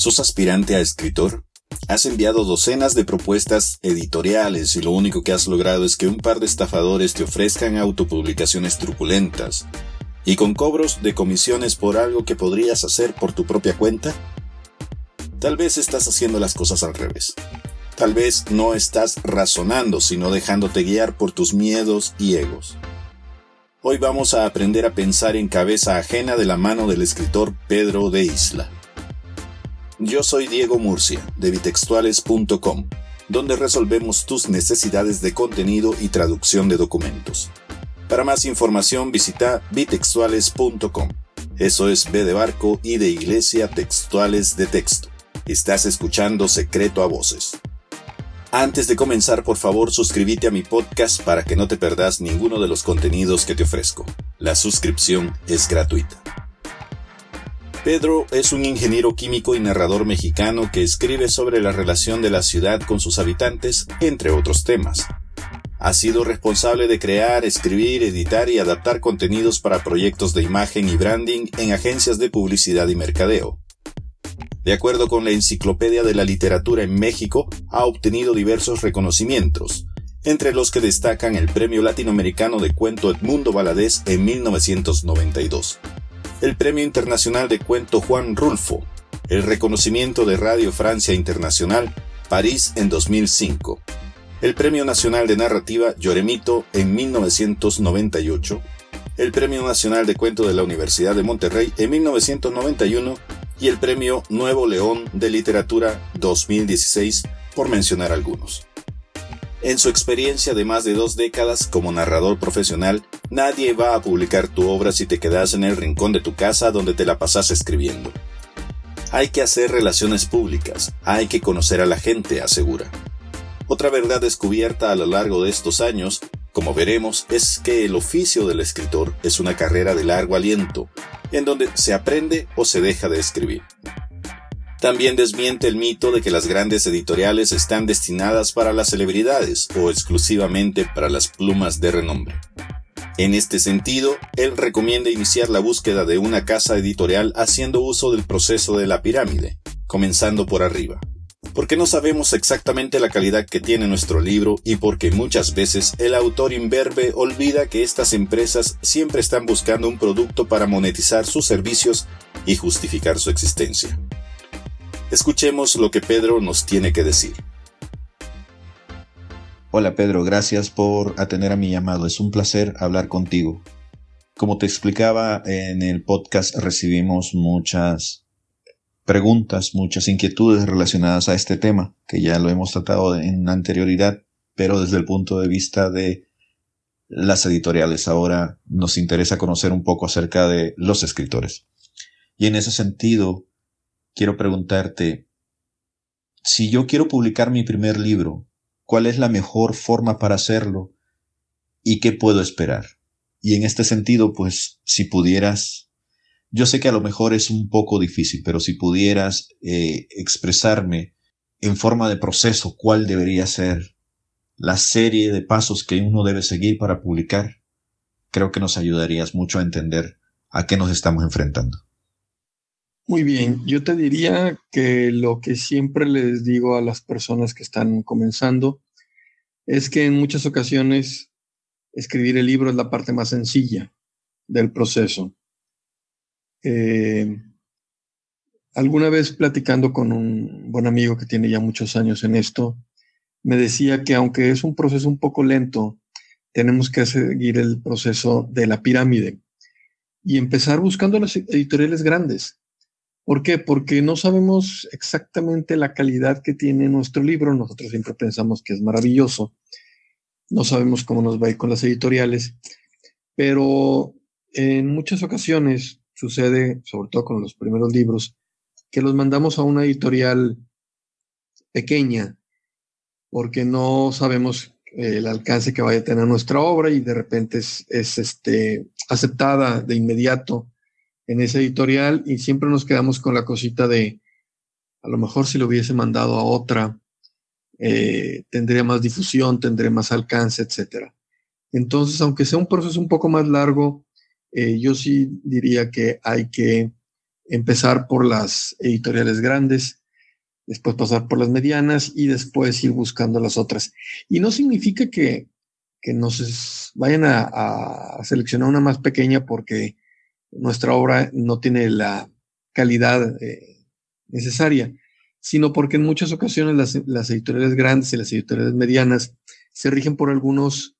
¿Sos aspirante a escritor? Has enviado docenas de propuestas editoriales y lo único que has logrado es que un par de estafadores te ofrezcan autopublicaciones truculentas y con cobros de comisiones por algo que podrías hacer por tu propia cuenta? Tal vez estás haciendo las cosas al revés. Tal vez no estás razonando, sino dejándote guiar por tus miedos y egos. Hoy vamos a aprender a pensar en cabeza ajena de la mano del escritor Pedro de Isla. Yo soy Diego Murcia, de bitextuales.com, donde resolvemos tus necesidades de contenido y traducción de documentos. Para más información visita bitextuales.com. Eso es B de barco y de iglesia textuales de texto. Estás escuchando Secreto a Voces. Antes de comenzar, por favor, suscríbete a mi podcast para que no te perdas ninguno de los contenidos que te ofrezco. La suscripción es gratuita. Pedro es un ingeniero químico y narrador mexicano que escribe sobre la relación de la ciudad con sus habitantes, entre otros temas. Ha sido responsable de crear, escribir, editar y adaptar contenidos para proyectos de imagen y branding en agencias de publicidad y mercadeo. De acuerdo con la Enciclopedia de la Literatura en México, ha obtenido diversos reconocimientos, entre los que destacan el Premio Latinoamericano de Cuento Edmundo Valadez en 1992, el Premio Internacional de Cuento Juan Rulfo, el reconocimiento de Radio Francia Internacional París en 2005, el Premio Nacional de Narrativa Lloremito en 1998, el Premio Nacional de Cuento de la Universidad de Monterrey en 1991 y el Premio Nuevo León de Literatura 2016, por mencionar algunos. En su experiencia de más de dos décadas como narrador profesional, nadie va a publicar tu obra si te quedas en el rincón de tu casa donde te la pasas escribiendo. Hay que hacer relaciones públicas, hay que conocer a la gente, asegura. Otra verdad descubierta a lo largo de estos años, como veremos, es que el oficio del escritor es una carrera de largo aliento, en donde se aprende o se deja de escribir. También desmiente el mito de que las grandes editoriales están destinadas para las celebridades o exclusivamente para las plumas de renombre. En este sentido, él recomienda iniciar la búsqueda de una casa editorial haciendo uso del proceso de la pirámide, comenzando por arriba. Porque no sabemos exactamente la calidad que tiene nuestro libro y porque muchas veces el autor imberbe olvida que estas empresas siempre están buscando un producto para monetizar sus servicios y justificar su existencia. Escuchemos lo que Pedro nos tiene que decir. Hola Pedro, gracias por atender a mi llamado. Es un placer hablar contigo. Como te explicaba en el podcast, recibimos muchas preguntas, muchas inquietudes relacionadas a este tema, que ya lo hemos tratado en anterioridad, pero desde el punto de vista de las editoriales. Ahora nos interesa conocer un poco acerca de los escritores. Y en ese sentido, quiero preguntarte, si yo quiero publicar mi primer libro, ¿cuál es la mejor forma para hacerlo? ¿Y qué puedo esperar? Y en este sentido, pues, si pudieras, yo sé que a lo mejor es un poco difícil, pero si pudieras eh, expresarme en forma de proceso cuál debería ser la serie de pasos que uno debe seguir para publicar, creo que nos ayudarías mucho a entender a qué nos estamos enfrentando. Muy bien, yo te diría que lo que siempre les digo a las personas que están comenzando es que en muchas ocasiones escribir el libro es la parte más sencilla del proceso. Eh, alguna vez platicando con un buen amigo que tiene ya muchos años en esto, me decía que aunque es un proceso un poco lento, tenemos que seguir el proceso de la pirámide y empezar buscando las editoriales grandes. ¿Por qué? Porque no sabemos exactamente la calidad que tiene nuestro libro. Nosotros siempre pensamos que es maravilloso. No sabemos cómo nos va a ir con las editoriales. Pero en muchas ocasiones sucede, sobre todo con los primeros libros, que los mandamos a una editorial pequeña porque no sabemos el alcance que vaya a tener nuestra obra y de repente es, es este, aceptada de inmediato en esa editorial y siempre nos quedamos con la cosita de, a lo mejor si lo hubiese mandado a otra, eh, tendría más difusión, tendría más alcance, etc. Entonces, aunque sea un proceso un poco más largo, eh, yo sí diría que hay que empezar por las editoriales grandes, después pasar por las medianas y después ir buscando las otras. Y no significa que, que nos vayan a, seleccionar una más pequeña porque nuestra obra no tiene la calidad eh, necesaria, sino porque en muchas ocasiones las, editoriales grandes y las editoriales medianas se rigen por algunos,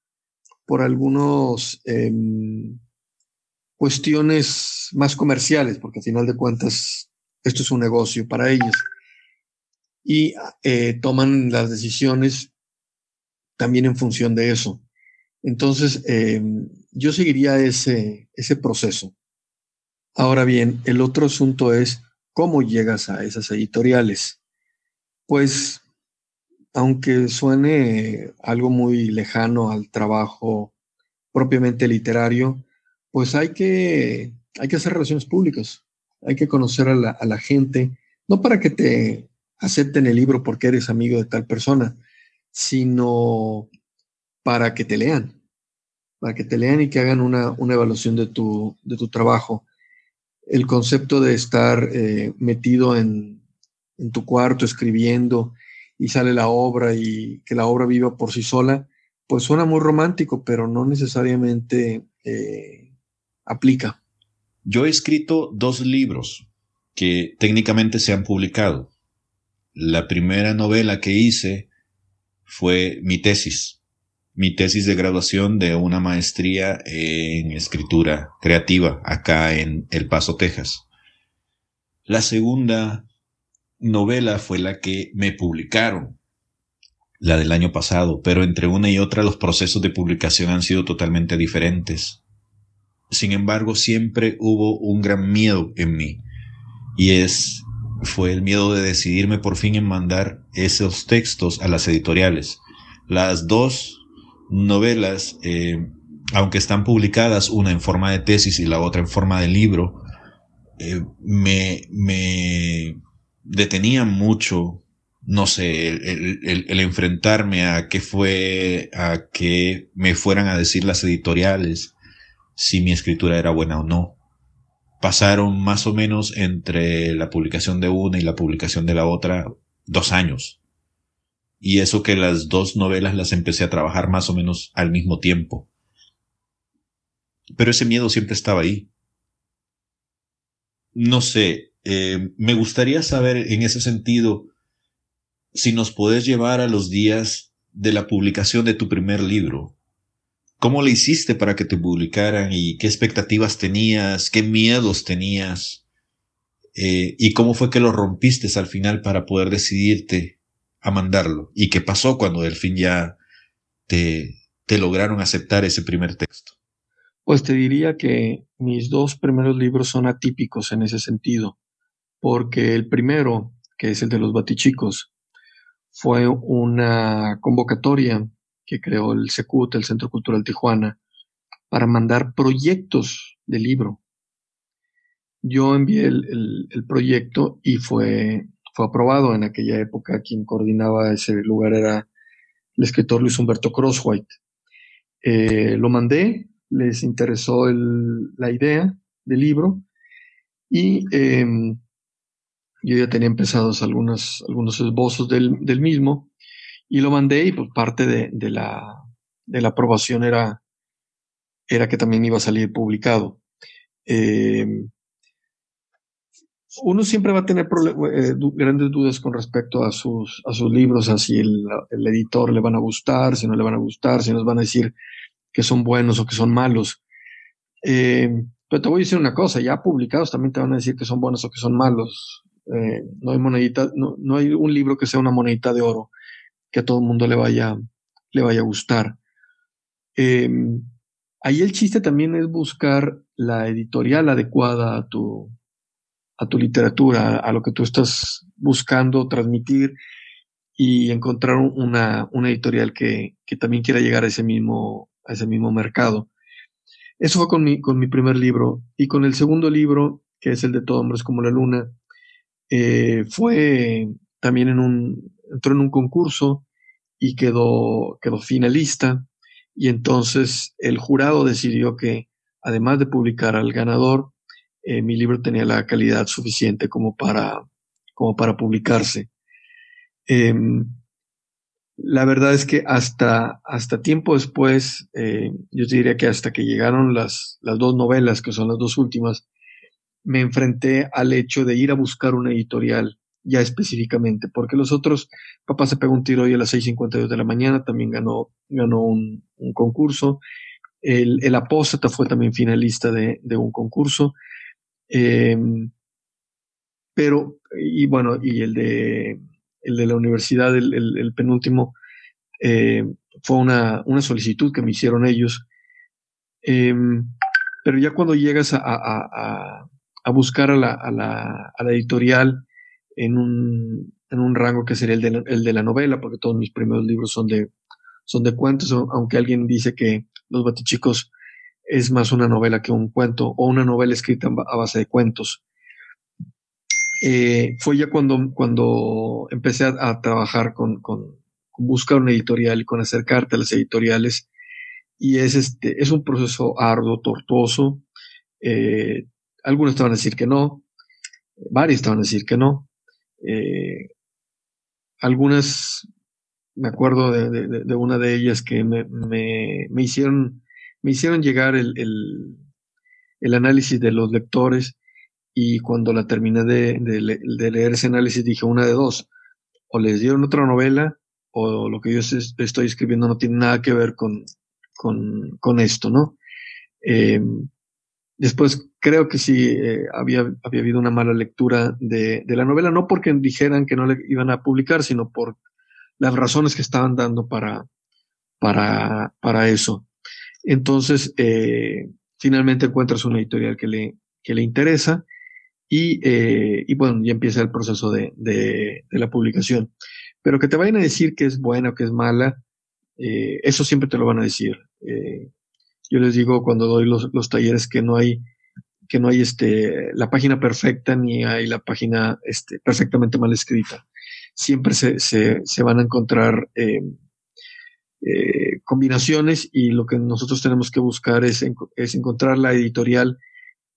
por algunos em, cuestiones más comerciales, porque al final de cuentas esto es un negocio para ellos. Y eh, toman las decisiones también en función de eso. Entonces, em, yo seguiría ese proceso. Ahora bien, el otro asunto es cómo llegas a esas editoriales. Pues, aunque suene algo muy lejano al trabajo propiamente literario, pues hay que, hay que hacer relaciones públicas, hay que conocer a la, gente, no para que te acepten el libro porque eres amigo de tal persona, sino para que te lean, para que te lean y que hagan una, una evaluación de tu, de tu, trabajo. El concepto de estar eh, metido en, en, tu cuarto escribiendo y sale la obra y que la obra viva por sí sola, pues suena muy romántico, pero no necesariamente eh, aplica. Yo he escrito dos libros que técnicamente se han publicado. La primera novela que hice fue mi tesis, mi tesis de graduación de una maestría en escritura creativa acá en El Paso, Texas. La segunda novela fue la que me publicaron, la del año pasado, pero entre una y otra los procesos de publicación han sido totalmente diferentes. Sin embargo, siempre hubo un gran miedo en mí y es fue el miedo de decidirme por fin en mandar esos textos a las editoriales. Las dos novelas, eh, aunque están publicadas, una en forma de tesis y la otra en forma de libro, eh, me, me detenían mucho, no sé, el, el, enfrentarme a qué fue, a que me fueran a decir las editoriales, si mi escritura era buena o no. Pasaron más o menos entre la publicación de una y la publicación de la otra dos años. Y eso que las dos novelas las empecé a trabajar más o menos al mismo tiempo. Pero ese miedo siempre estaba ahí. No sé, eh, me gustaría saber en ese sentido si nos puedes llevar a los días de la publicación de tu primer libro. ¿Cómo le hiciste para que te publicaran y qué expectativas tenías, qué miedos tenías? Eh, y cómo fue que lo rompiste al final para poder decidirte a mandarlo. ¿Y qué pasó cuando al fin ya te, te lograron aceptar ese primer texto? Pues te diría que mis dos primeros libros son atípicos en ese sentido, porque el primero, que es el de los batichicos, fue una convocatoria que creó el SECUT, el Centro Cultural Tijuana, para mandar proyectos de libro. Yo envié el, proyecto y fue, fue aprobado en aquella época. Quien coordinaba ese lugar era el escritor Luis Humberto Crosswhite. Eh, lo mandé, les interesó la idea del libro y em, yo ya tenía empezados algunos, algunos esbozos del, del mismo y lo mandé y pues parte de, la, de la aprobación era, era que también iba a salir publicado. Eh, uno siempre va a tener eh, grandes dudas con respecto a sus, a sus libros, a si el, editor le van a gustar, si no le van a gustar, si nos van a decir que son buenos o que son malos. Eh, pero te voy a decir una cosa, ya publicados también te van a decir que son buenos o que son malos. no hay monedita, no, no, hay un libro que sea una monedita de oro que a todo el mundo le vaya, le vaya a gustar. Em, ahí el chiste también es buscar la editorial adecuada a tu, a tu literatura, a lo que tú estás buscando transmitir y encontrar una, una editorial que, que, también quiera llegar a ese mismo, ese mismo mercado. Eso fue con mi, con mi primer libro. Y con el segundo libro, que es el de Todo Hombres como la Luna, eh, fue también en un, entró en un concurso y quedó, quedó finalista. Y entonces el jurado decidió que, además de publicar al ganador, eh, mi libro tenía la calidad suficiente como para, como para publicarse. Em, la verdad es que hasta, hasta tiempo después, eh, yo te diría que hasta que llegaron las, las dos novelas, que son las dos últimas, me enfrenté al hecho de ir a buscar una editorial ya específicamente, porque los otros, Papá se pegó un tiro hoy a las 6.52 de la mañana, también ganó, ganó un, concurso. El, el, Apóstata fue también finalista de, un concurso. Em, pero, y bueno, y el de, el de la universidad, el, penúltimo, eh, fue una, una, solicitud que me hicieron ellos. Em, pero ya cuando llegas a, a, a buscar a la, a la, a la editorial, en un, en un rango que sería el de, la, el de la novela, porque todos mis primeros libros son de, son de cuentos, aunque alguien dice que Los Batichicos es más una novela que un cuento, o una novela escrita a base de cuentos. Eh, fue ya cuando, cuando empecé a, trabajar con, con, buscar una editorial y con acercarte a las editoriales. Y es, este, es un proceso arduo, tortuoso. Eh, algunos te van a decir que no, varios te van a decir que no. Eh, algunas, me acuerdo de, una de ellas que me, me, hicieron, me hicieron llegar el, el, análisis de los lectores y cuando la terminé de, leer ese análisis dije una de dos, o les dieron otra novela o lo que yo estoy escribiendo no tiene nada que ver con, con, con esto, ¿no? Eh, Después creo que sí eh, había, había habido una mala lectura de, de, la novela, no porque dijeran que no le iban a publicar, sino por las razones que estaban dando para, para, para eso. Entonces, eh, finalmente encuentras una editorial que le, que le interesa y, eh, y bueno, ya empieza el proceso de, de, la publicación. Pero que te vayan a decir que es buena o que es mala, eh, eso siempre te lo van a decir. Eh, yo les digo cuando doy los, los talleres que no hay que no hay este, la página perfecta ni hay la página este, perfectamente mal escrita. Siempre se, se, se van a encontrar eh, combinaciones y lo que nosotros tenemos que buscar es, es encontrar la editorial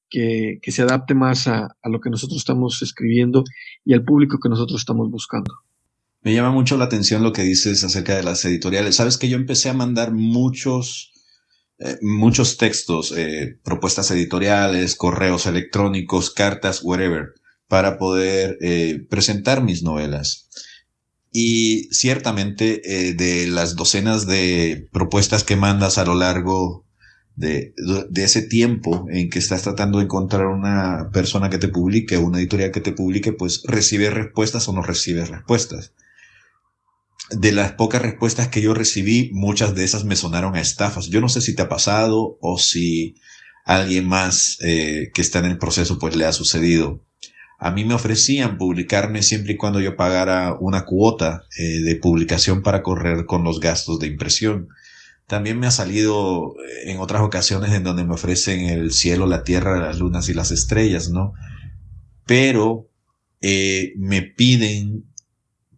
que, que se adapte más a, a, lo que nosotros estamos escribiendo y al público que nosotros estamos buscando. Me llama mucho la atención lo que dices acerca de las editoriales. Sabes que yo empecé a mandar muchos eh, muchos textos, eh, propuestas editoriales, correos electrónicos, cartas, whatever, para poder presentar mis novelas. Y ciertamente de las docenas de propuestas que mandas a lo largo de, de, ese tiempo en que estás tratando de encontrar una persona que te publique, una editorial que te publique, pues recibe respuestas o no recibe respuestas de las pocas respuestas que yo recibí, muchas de esas me sonaron a estafas. Yo no sé si te ha pasado o si alguien más eh, que está en el proceso pues le ha sucedido. A mí me ofrecían publicarme siempre y cuando yo pagara una cuota eh, de publicación para correr con los gastos de impresión. También me ha salido eh, en otras ocasiones en donde me ofrecen el cielo, la tierra, las lunas y las estrellas, ¿no? Pero me piden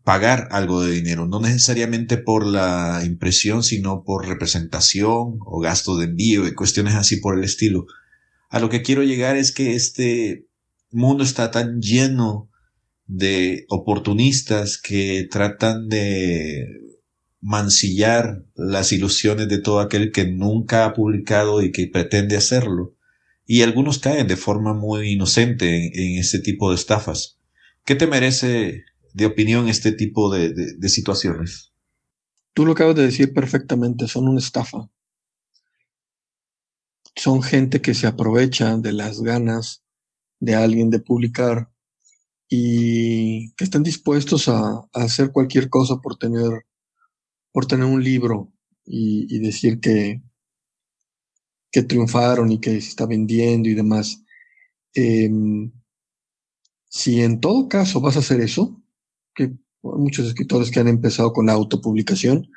pagar algo de dinero, no necesariamente por la impresión, sino por representación o gasto de envío y cuestiones así por el estilo. A lo que quiero llegar es que este mundo está tan lleno de oportunistas que tratan de mancillar las ilusiones de todo aquel que nunca ha publicado y que pretende hacerlo. Y algunos caen de forma muy inocente en, este tipo de estafas. ¿Qué te merece de opinión este tipo de, situaciones. Tú lo acabas de decir perfectamente, son una estafa. Son gente que se aprovecha de las ganas de alguien de publicar y que están dispuestos a, hacer cualquier cosa por tener, por tener un libro y, decir que, que triunfaron y que se está vendiendo y demás. Em, si en todo caso vas a hacer eso, que muchos escritores que han empezado con la autopublicación,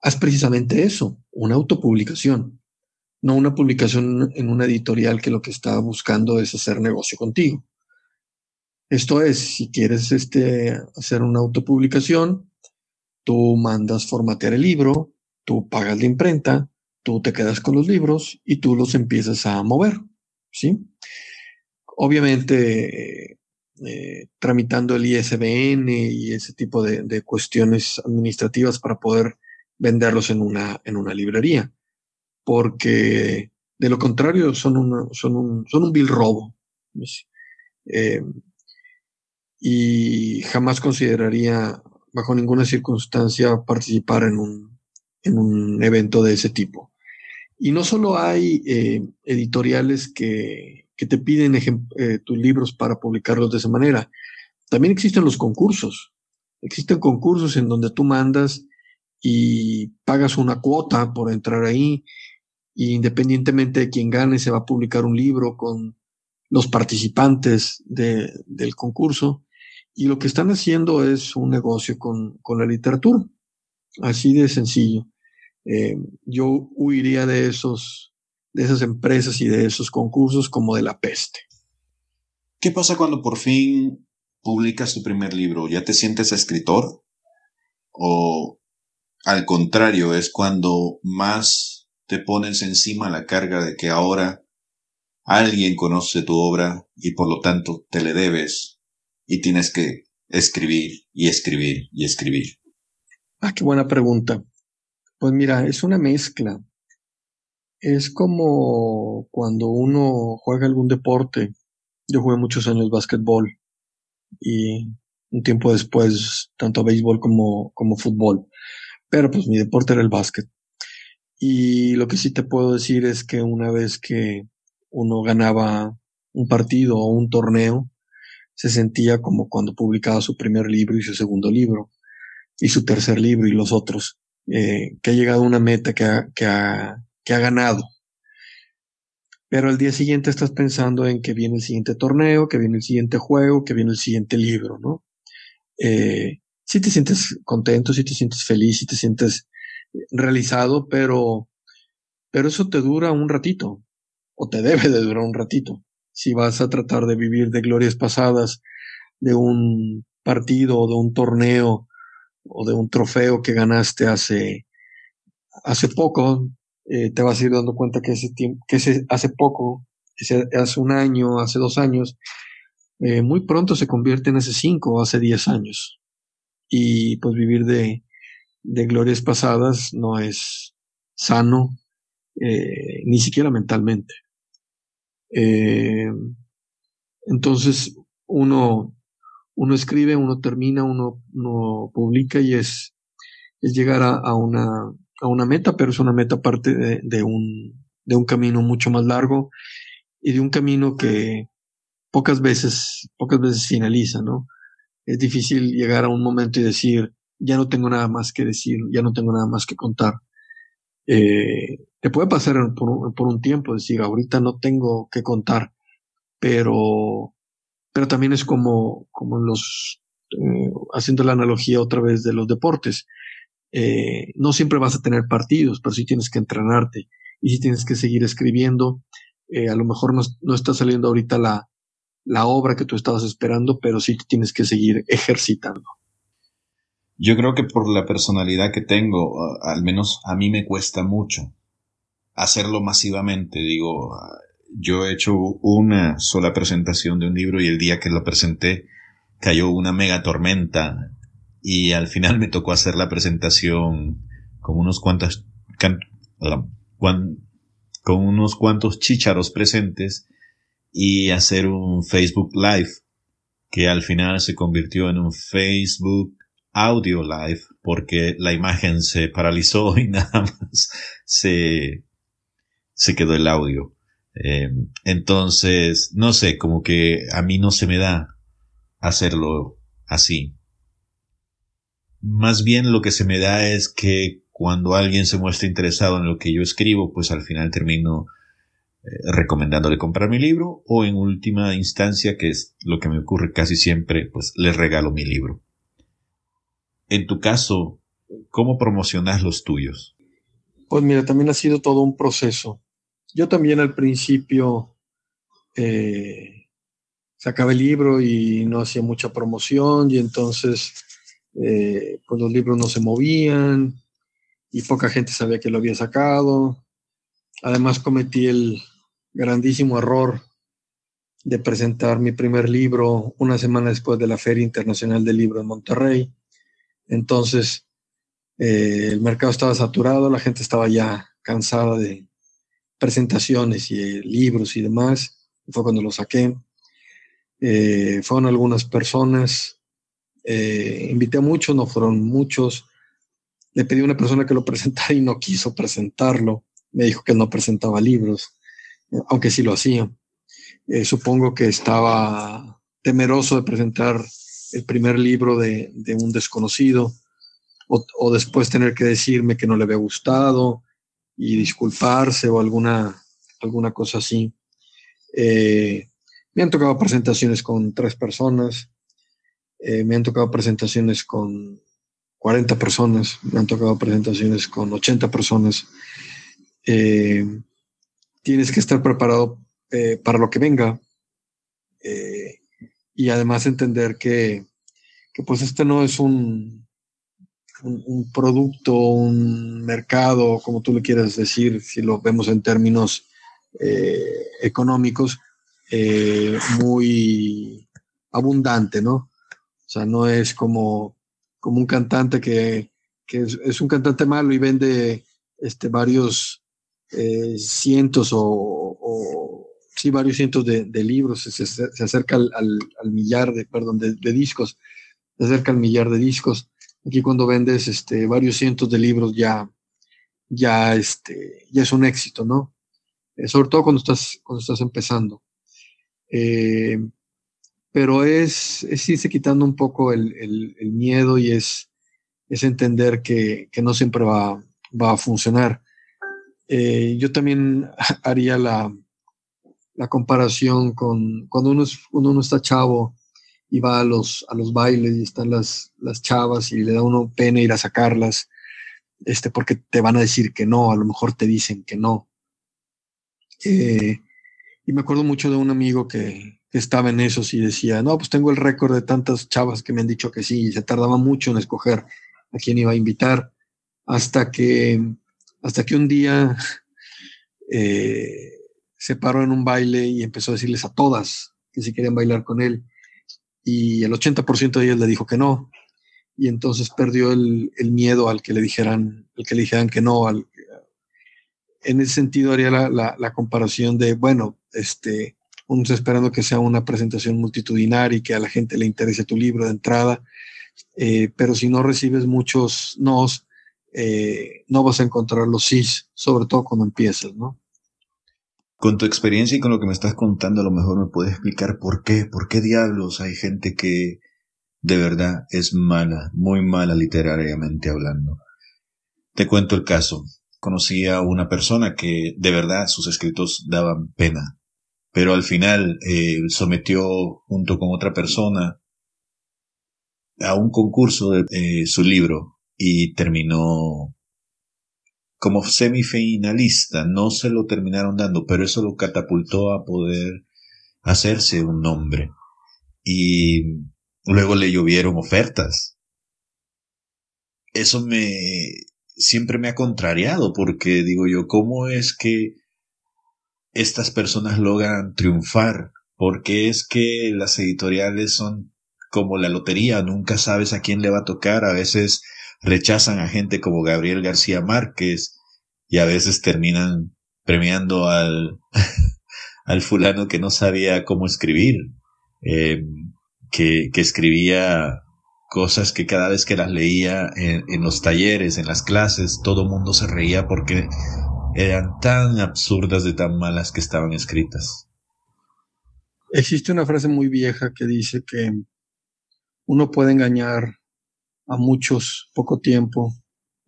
haz precisamente eso, una autopublicación, no una publicación en una editorial que lo que está buscando es hacer negocio contigo. Esto es, si quieres este, hacer una autopublicación, tú mandas formatear el libro, tú pagas la imprenta, tú te quedas con los libros y tú los empiezas a mover, ¿sí? obviamente eh, tramitando el ISBN y ese tipo de, cuestiones administrativas para poder venderlos en una, en una librería, porque de lo contrario son, son, un, son un vil robo. Eh, y jamás consideraría bajo ninguna circunstancia participar en un, en un evento de ese tipo. Y no solo hay eh, editoriales que, que, te piden eh, tus libros para publicarlos de esa manera, también existen los concursos. Existen concursos en donde tú mandas y pagas una cuota por entrar ahí, y independientemente de quién gane, se va a publicar un libro con los participantes de, del concurso. Y lo que están haciendo es un negocio con, con la literatura. Así de sencillo. Eh, yo huiría de esos, de esas empresas y de esos concursos como de la peste. ¿Qué pasa cuando por fin publicas tu primer libro? ¿Ya te sientes escritor? ¿O al contrario, es cuando más te pones encima la carga de que ahora alguien conoce tu obra y por lo tanto te le debes y tienes que escribir y escribir y escribir? Ah, qué buena pregunta. Pues mira, es una mezcla. Es como cuando uno juega algún deporte. Yo jugué muchos años básquetbol y un tiempo después tanto béisbol como, como fútbol. Pero pues mi deporte era el básquet. Y lo que sí te puedo decir es que una vez que uno ganaba un partido o un torneo, se sentía como cuando publicaba su primer libro y su segundo libro, y su tercer libro y los otros. Eh, que ha llegado a una meta que ha, que, ha, que ha ganado. Pero al día siguiente estás pensando en que viene el siguiente torneo, que viene el siguiente juego, que viene el siguiente libro, ¿no? Eh, si te sientes contento, si te sientes feliz, si te sientes realizado, pero, pero eso te dura un ratito, o te debe de durar un ratito. Si vas a tratar de vivir de glorias pasadas, de un partido o de un torneo o de un trofeo que ganaste hace, hace poco, eh, te vas a ir dando cuenta que ese tiempo, que ese, hace poco, hace un año, hace dos años, eh, muy pronto se convierte en hace cinco o hace diez años. Y pues vivir de, de glorias pasadas no es sano, eh, ni siquiera mentalmente. entonces uno uno escribe, uno termina, uno, publica y es, es llegar a, una, a una meta, pero es una meta parte de, un, de un camino mucho más largo y de un camino que pocas veces, pocas veces finaliza, ¿no? Es difícil llegar a un momento y decir, ya no tengo nada más que decir, ya no tengo nada más que contar. Eh, te puede pasar por un, por un tiempo, decir, ahorita no tengo que contar, pero pero también es como, como los, eh, haciendo la analogía otra vez de los deportes. Eh, no siempre vas a tener partidos, pero sí tienes que entrenarte y sí tienes que seguir escribiendo. Eh, a lo mejor no, no, está saliendo ahorita la, la obra que tú estabas esperando, pero sí tienes que seguir ejercitando. Yo creo que por la personalidad que tengo, al menos a mí me cuesta mucho hacerlo masivamente. Digo, yo he hecho una sola presentación de un libro y el día que lo presenté cayó una mega tormenta y al final me tocó hacer la presentación con unos cuantos con unos cuantos chícharos presentes y hacer un Facebook Live que al final se convirtió en un Facebook Audio Live porque la imagen se paralizó y nada más se, se quedó el audio. Eh, entonces, no sé, como que a mí no se me da hacerlo así. Más bien lo que se me da es que cuando alguien se muestra interesado en lo que yo escribo, pues al final termino eh, recomendándole comprar mi libro o en última instancia, que es lo que me ocurre casi siempre, pues le regalo mi libro. En tu caso, ¿cómo promocionas los tuyos? Pues mira, también ha sido todo un proceso. Yo también al principio eh, sacaba el libro y no hacía mucha promoción y entonces eh, pues los libros no se movían y poca gente sabía que lo había sacado. Además cometí el grandísimo error de presentar mi primer libro una semana después de la Feria Internacional del Libro en Monterrey. Entonces, eh, el mercado estaba saturado, la gente estaba ya cansada de presentaciones y eh, libros y demás. Fue cuando lo saqué. Eh, fueron algunas personas, invité a muchos, no fueron muchos. Le pedí a una persona que lo presentara y no quiso presentarlo. Me dijo que no presentaba libros, aunque sí lo hacía. Supongo que estaba temeroso de presentar el primer libro de, un desconocido o, después tener que decirme que no le había gustado y disculparse o alguna, alguna cosa así. Eh, me han tocado presentaciones con tres personas, eh, me han tocado presentaciones con 40 personas, me han tocado presentaciones con 80 personas. tienes que estar preparado eh, para lo que venga. Eh, y además entender que, pues este no es un, un, producto, un mercado, como tú le quieras decir, si lo vemos en términos eh, económicos, muy abundante, ¿no? O sea, no es como, como un cantante que, es, un cantante malo y vende este, varios cientos o, sí, varios cientos de, libros, se, acerca al, millar de, perdón, de, discos, se acerca al millar de discos. Aquí cuando vendes este, varios cientos de libros ya, ya, este, ya es un éxito, ¿no? Eh, sobre todo cuando estás, cuando estás empezando. Eh, pero es, es, irse quitando un poco el, miedo y es, es entender que, no siempre va, va a funcionar. Eh, yo también haría la, la comparación con cuando uno, uno está chavo y va a los, a los bailes y están las, las chavas y le da uno pena ir a sacarlas, este, porque te van a decir que no, a lo mejor te dicen que no. Eh, y me acuerdo mucho de un amigo que, que, estaba en esos y decía, no, pues tengo el récord de tantas chavas que me han dicho que sí, y se tardaba mucho en escoger a quién iba a invitar, hasta que, hasta que un día eh, se paró en un baile y empezó a decirles a todas que si querían bailar con él. Y el 80% de ellas le dijo que no. Y entonces perdió el, miedo al que le dijeran, al que le dijeran que no. En ese sentido haría la, comparación de, bueno, este, uno está esperando que sea una presentación multitudinaria y que a la gente le interese tu libro de entrada, eh, pero si no recibes muchos nos, eh, no vas a encontrar los sís, sobre todo cuando empiezas, ¿no? Con tu experiencia y con lo que me estás contando, a lo mejor me puedes explicar por qué, por qué diablos hay gente que de verdad es mala, muy mala literariamente hablando. Te cuento el caso. Conocí a una persona que de verdad sus escritos daban pena, pero al final eh, sometió junto con otra persona a un concurso de eh, su libro y terminó como semifinalista, no se lo terminaron dando, pero eso lo catapultó a poder hacerse un nombre. Y luego le llovieron ofertas. Eso me siempre me ha contrariado porque digo yo, ¿cómo es que estas personas logran triunfar? Porque es que las editoriales son como la lotería, nunca sabes a quién le va a tocar, a veces rechazan a gente como Gabriel García Márquez y a veces terminan premiando al, al fulano que no sabía cómo escribir, eh, que, que, escribía cosas que cada vez que las leía en, en los talleres, en las clases, todo el mundo se reía porque eran tan absurdas de tan malas que estaban escritas. Existe una frase muy vieja que dice que uno puede engañar a muchos poco tiempo,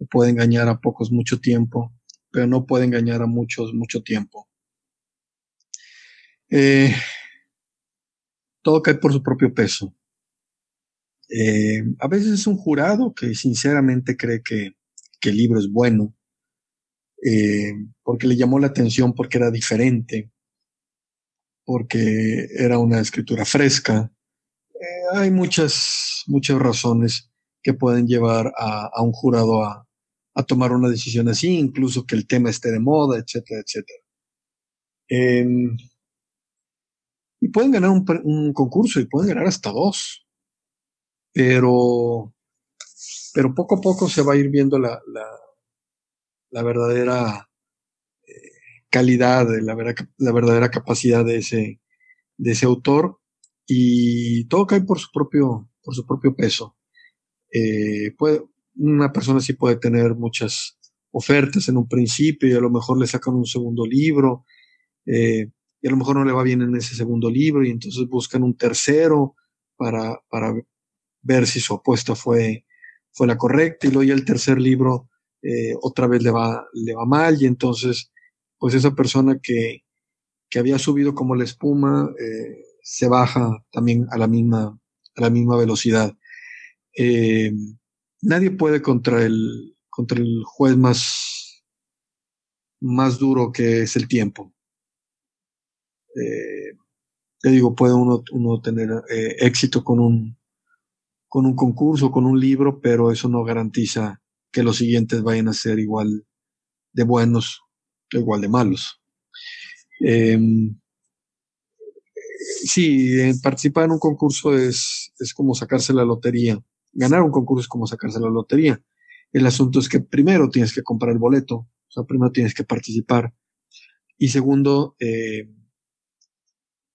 puede engañar a pocos mucho tiempo, pero no puede engañar a muchos mucho tiempo. Eh, todo cae por su propio peso. Eh, a veces es un jurado que sinceramente cree que, el libro es bueno, eh, porque le llamó la atención porque era diferente, porque era una escritura fresca. hay muchas, muchas razones que pueden llevar a, un jurado a, tomar una decisión así, incluso que el tema esté de moda, etcétera, etcétera. Em, Y pueden ganar un, concurso y pueden ganar hasta dos. Pero, pero poco a poco se va a ir viendo la, la, verdadera eh, calidad, la, la verdadera capacidad de ese, de ese autor y todo cae por su propio, por su propio peso. Eh, puede, una persona sí puede tener muchas ofertas en un principio y a lo mejor le sacan un segundo libro eh, y a lo mejor no le va bien en ese segundo libro y entonces buscan un tercero para, para ver si su apuesta fue, fue la correcta y luego ya el tercer libro eh, otra vez le va, le va mal y entonces pues esa persona que, que había subido como la espuma eh, se baja también a la misma, a la misma velocidad. Eh, nadie puede contra el, contra el juez más, más duro que es el tiempo. Eh, te digo, puede uno, uno tener eh, éxito con un, con un concurso, con un libro, pero eso no garantiza que los siguientes vayan a ser igual de buenos igual de malos. Eh, sí, participar en un concurso es, es como sacarse la lotería. Ganar un concurso es como sacarse la lotería. El asunto es que primero tienes que comprar el boleto, o sea, primero tienes que participar. Y segundo, eh,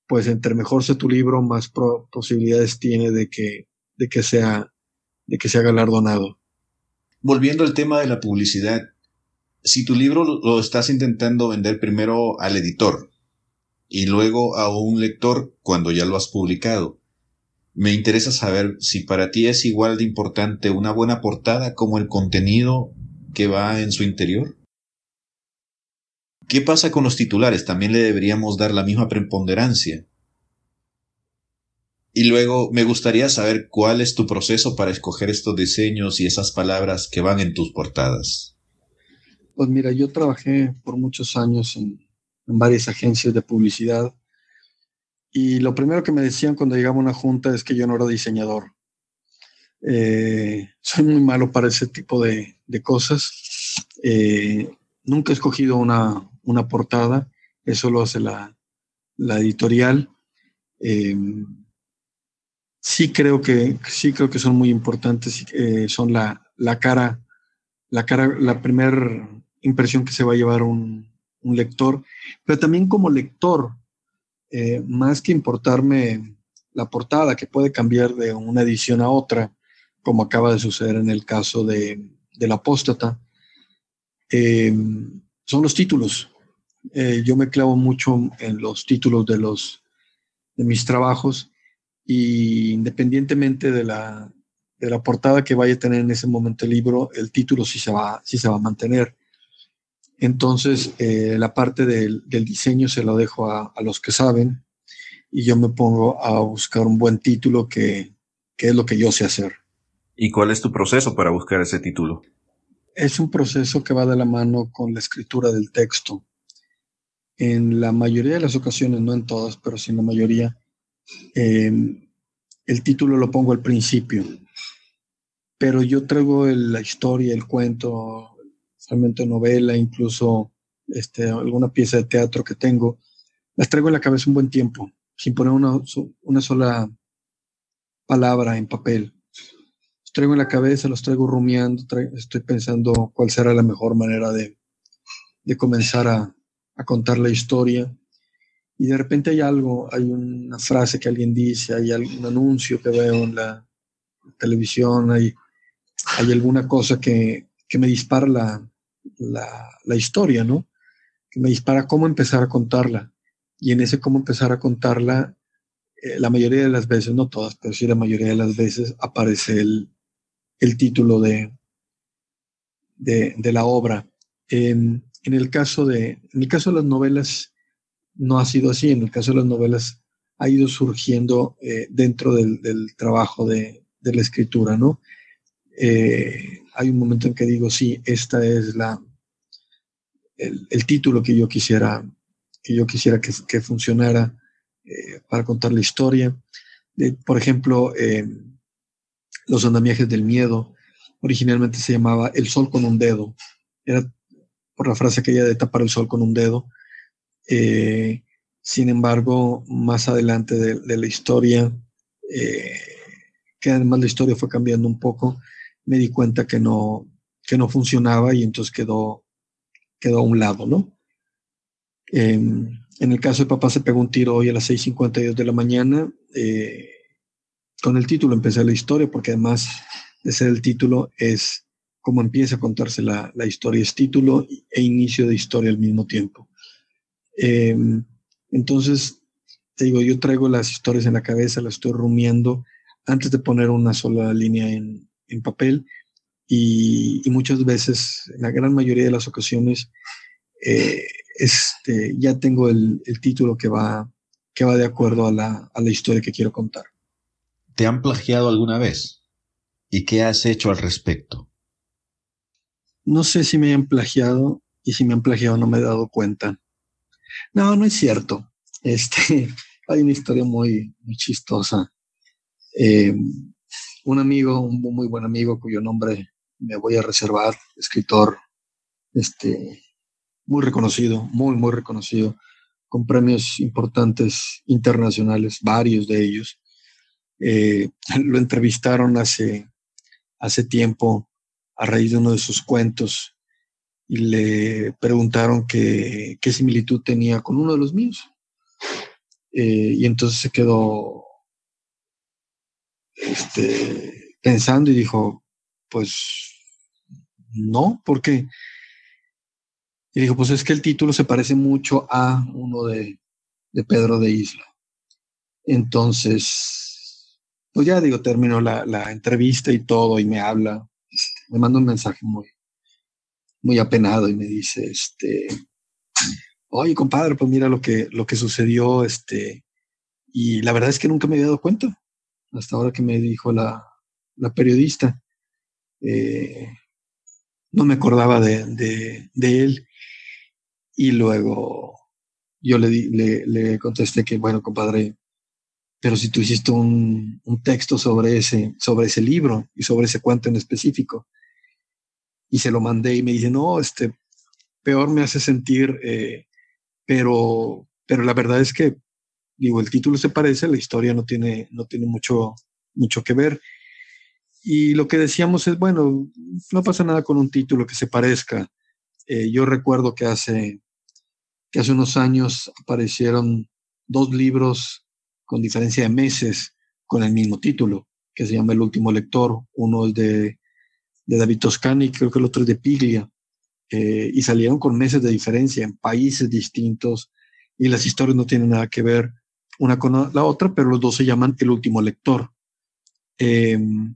pues entre mejor sea tu libro, más posibilidades tiene de que, de que sea, de que sea galardonado. Volviendo al tema de la publicidad, si tu libro lo estás intentando vender primero al editor y luego a un lector cuando ya lo has publicado, me interesa saber si para ti es igual de importante una buena portada como el contenido que va en su interior. ¿Qué pasa con los titulares? También le deberíamos dar la misma preponderancia. Y luego me gustaría saber cuál es tu proceso para escoger estos diseños y esas palabras que van en tus portadas. Pues mira, yo trabajé por muchos años en, en varias agencias de publicidad y lo primero que me decían cuando llegaba a una junta es que yo no era diseñador. Eh, soy muy malo para ese tipo de, cosas. Eh, nunca he escogido una, portada, eso lo hace la, editorial. Eh, sí creo que sí creo que son muy importantes, son la, cara, la cara, la primera impresión que se va a llevar un, un lector, pero también como lector, eh, más que importarme la portada, que puede cambiar de una edición a otra, como acaba de suceder en el caso de, la apóstata, eh, son los títulos. Eh, yo me clavo mucho en los títulos de, los, de mis trabajos y independientemente de la, de la portada que vaya a tener en ese momento el libro, el título sí se va, sí se va a mantener. Entonces, eh, la parte del, diseño se lo dejo a, los que saben y yo me pongo a buscar un buen título que, es lo que yo sé hacer. ¿Y cuál es tu proceso para buscar ese título? Es un proceso que va de la mano con la escritura del texto. En la mayoría de las ocasiones, no en todas, pero sí en la mayoría, em, el título lo pongo al principio. Pero yo traigo la historia, el cuento, realmente novela, incluso este, alguna pieza de teatro que tengo, las traigo en la cabeza un buen tiempo, sin poner una, una sola palabra en papel. Los traigo en la cabeza, los traigo rumiando, estoy pensando cuál será la mejor manera de, de comenzar a, a, contar la historia. Y de repente hay algo, hay una frase que alguien dice, hay algún anuncio que veo en la televisión, hay, hay alguna cosa que, que me dispara la, la, historia, ¿no? Que me dispara cómo empezar a contarla. Y en ese cómo empezar a contarla, eh, la mayoría de las veces, no todas, pero sí la mayoría de las veces aparece el, título de, de, la obra. en, el caso de, en el caso de las novelas, no ha sido así. En el caso de las novelas, ha ido surgiendo eh, dentro del, trabajo de, de, la escritura, ¿no? Eh, hay un momento en que digo, sí, esta es la, el, título que yo quisiera, que yo quisiera que, funcionara eh, para contar la historia. por ejemplo, eh, Los andamiajes del miedo, originalmente se llamaba El sol con un dedo. Era por la frase aquella de tapar el sol con un dedo. Eh, Sin embargo, más adelante de, la historia, que además la historia fue cambiando un poco, me di cuenta que no, que no funcionaba y entonces quedó, quedó a un lado, ¿no? Em, en el caso de Papá se pegó un tiro hoy a las 6.52 de la mañana. Eh, con el título empecé la historia, porque además de ser el título es cómo empieza a contarse la, historia, es título e inicio de historia al mismo tiempo. Em, entonces, digo, yo traigo las historias en la cabeza, las estoy rumiando antes de poner una sola línea en, papel y, muchas veces, en la gran mayoría de las ocasiones, eh, este, ya tengo el, título que va, que va de acuerdo a la, a la historia que quiero contar. ¿Te han plagiado alguna vez? ¿Y qué has hecho al respecto? No sé si me han plagiado y si me han plagiado no me he dado cuenta. No, no es cierto. Este, hay una historia muy, muy chistosa. Eh, un amigo, un muy buen amigo cuyo nombre me voy a reservar, escritor, este, muy reconocido, muy, muy reconocido, con premios importantes internacionales, varios de ellos. Eh, lo entrevistaron hace, hace tiempo a raíz de uno de sus cuentos y le preguntaron qué, similitud tenía con uno de los míos. Eh, y entonces se quedó este, pensando y dijo, pues no, porque y dijo, pues es que el título se parece mucho a uno de, Pedro de Isla. Entonces, pues ya digo, terminó la, entrevista y todo y me habla, este, me manda un mensaje muy, muy apenado y me dice, este, oye, compadre, pues mira lo que, lo que sucedió, este, y la verdad es que nunca me había dado cuenta, hasta ahora que me dijo la, periodista. Eh, no me acordaba de, de, él. Y luego yo le, le, le, contesté que, bueno, compadre, pero si tú hiciste un, un, texto sobre ese, sobre ese libro y sobre ese cuento en específico, y se lo mandé y me dice, no, este, peor me hace sentir, eh, pero, pero la verdad es que, digo, el título se parece, la historia no tiene, no tiene mucho, mucho que ver. Y lo que decíamos es, bueno, no pasa nada con un título que se parezca. Eh, yo recuerdo que hace que hace unos años aparecieron dos libros con diferencia de meses con el mismo título, que se llama El último lector. Uno es de, David Toscani, creo que el otro es de Piglia. Eh, y salieron con meses de diferencia en países distintos y las historias no tienen nada que ver una con la otra, pero los dos se llaman El último lector. Em,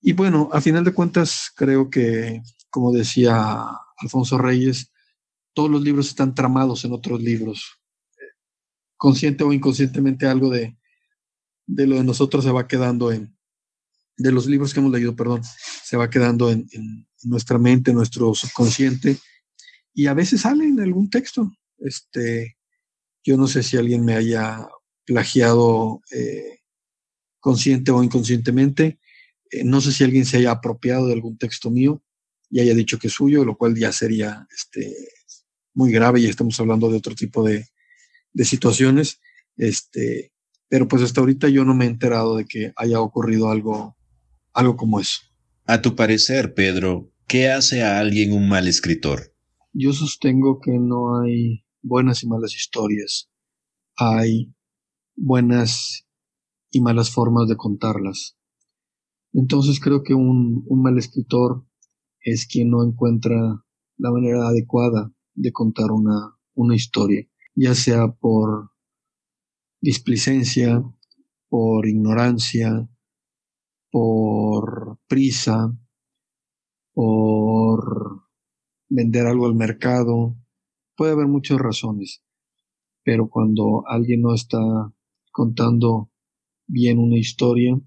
y bueno, a final de cuentas, creo que, como decía Alfonso Reyes, todos los libros están tramados en otros libros. Consciente o inconscientemente algo de, de lo de nosotros se va quedando en, de los libros que hemos leído, perdón, se va quedando en, nuestra mente, en nuestro subconsciente, y a veces sale en algún texto. Este, yo no sé si alguien me haya plagiado eh, consciente o inconscientemente. Eh, no sé si alguien se haya apropiado de algún texto mío y haya dicho que es suyo, lo cual ya sería este, muy grave y estamos hablando de otro tipo de, situaciones. Este, pero pues hasta ahorita yo no me he enterado de que haya ocurrido algo, algo como eso. A tu parecer, Pedro, ¿qué hace a alguien un mal escritor? Yo sostengo que no hay buenas y malas historias. Hay buenas y malas formas de contarlas. Entonces creo que un, mal escritor es quien no encuentra la manera adecuada de contar una, una historia, ya sea por displicencia, por ignorancia, por prisa, por vender algo al mercado. Puede haber muchas razones, pero cuando alguien no está contando bien una historia,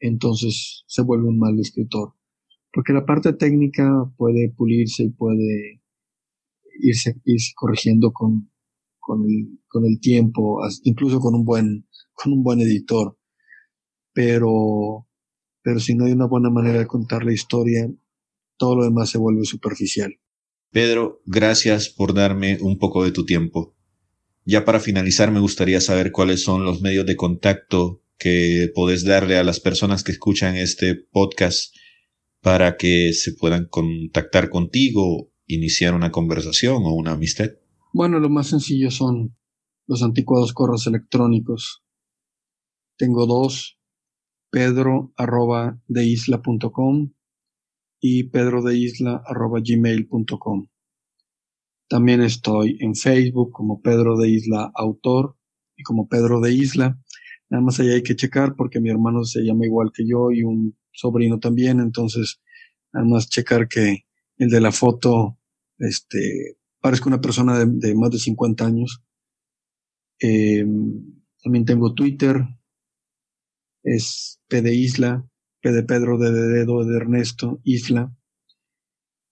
entonces se vuelve un mal escritor. Porque la parte técnica puede pulirse y puede irse, corrigiendo con, con, el, con el tiempo, incluso con un buen, con un buen editor. Pero, pero si no hay una buena manera de contar la historia, todo lo demás se vuelve superficial. Pedro, gracias por darme un poco de tu tiempo. Ya para finalizar, me gustaría saber cuáles son los medios de contacto que podés darle a las personas que escuchan este podcast para que se puedan contactar contigo, iniciar una conversación o una amistad. Bueno, lo más sencillo son los anticuados correos electrónicos. Tengo dos, pedro arroba de y pedro de isla arroba gmail.com. También estoy en Facebook como Pedro de Isla Autor y como Pedro de Isla. Nada más ahí hay que checar porque mi hermano se llama igual que yo y un sobrino también, entonces nada más checar que el de la foto, este, parezca una persona de, más de 50 años. Em, también tengo Twitter, es P de Isla, De Pedro, de Dedo, de Ernesto, Isla.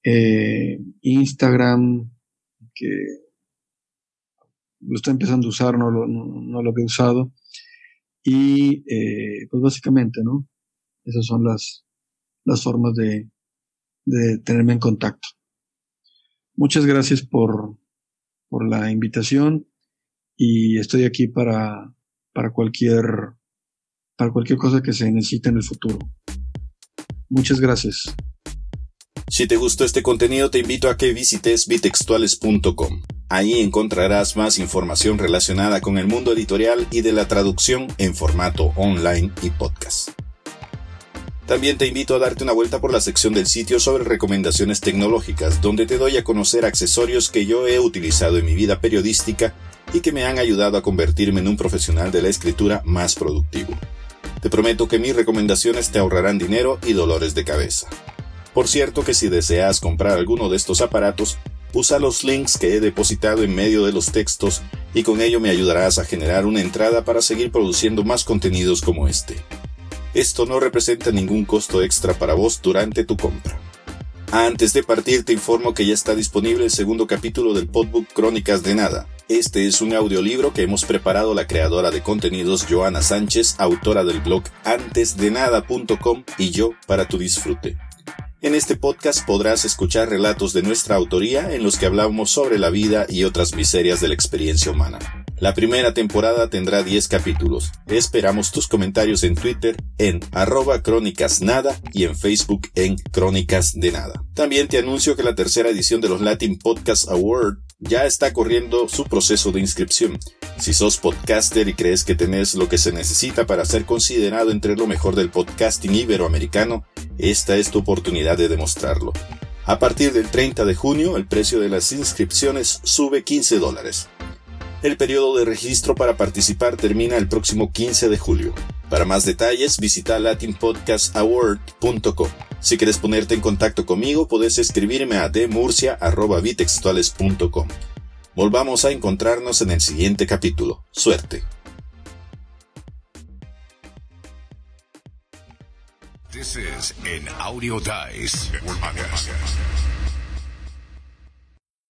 Eh, Instagram, que lo estoy empezando a usar, no lo, no, lo había usado. Y eh, pues básicamente, ¿no? Esas son las, las formas de, de tenerme en contacto. Muchas gracias por, por la invitación y estoy aquí para, para cualquier para cualquier cosa que se necesite en el futuro. Muchas gracias. Si te gustó este contenido, te invito a que visites bitextuales.com. Ahí encontrarás más información relacionada con el mundo editorial y de la traducción en formato online y podcast. También te invito a darte una vuelta por la sección del sitio sobre recomendaciones tecnológicas, donde te doy a conocer accesorios que yo he utilizado en mi vida periodística y que me han ayudado a convertirme en un profesional de la escritura más productivo. Te prometo que mis recomendaciones te ahorrarán dinero y dolores de cabeza. Por cierto que si deseas comprar alguno de estos aparatos, usa los links que he depositado en medio de los textos y con ello me ayudarás a generar una entrada para seguir produciendo más contenidos como este. Esto no representa ningún costo extra para vos durante tu compra. Antes de partir te informo que ya está disponible el segundo capítulo del podbook Crónicas de Nada, este es un audiolibro que hemos preparado la creadora de contenidos Joana Sánchez, autora del blog antesdenada.com y yo para tu disfrute. En este podcast podrás escuchar relatos de nuestra autoría en los que hablamos sobre la vida y otras miserias de la experiencia humana. La primera temporada tendrá 10 capítulos. Esperamos tus comentarios en Twitter en arroba crónicas nada y en Facebook en crónicas de nada. También te anuncio que la tercera edición de los Latin Podcast Award ya está corriendo su proceso de inscripción. Si sos podcaster y crees que tenés lo que se necesita para ser considerado entre lo mejor del podcasting iberoamericano, esta es tu oportunidad de demostrarlo. A partir del 30 de junio, el precio de las inscripciones sube 15 dólares. El periodo de registro para participar termina el próximo 15 de julio. Para más detalles, visita latinpodcastaward.com. Si quieres ponerte en contacto conmigo, puedes escribirme a demurcia.bitextuales.com. Volvamos a encontrarnos en el siguiente capítulo. Suerte. This is audio.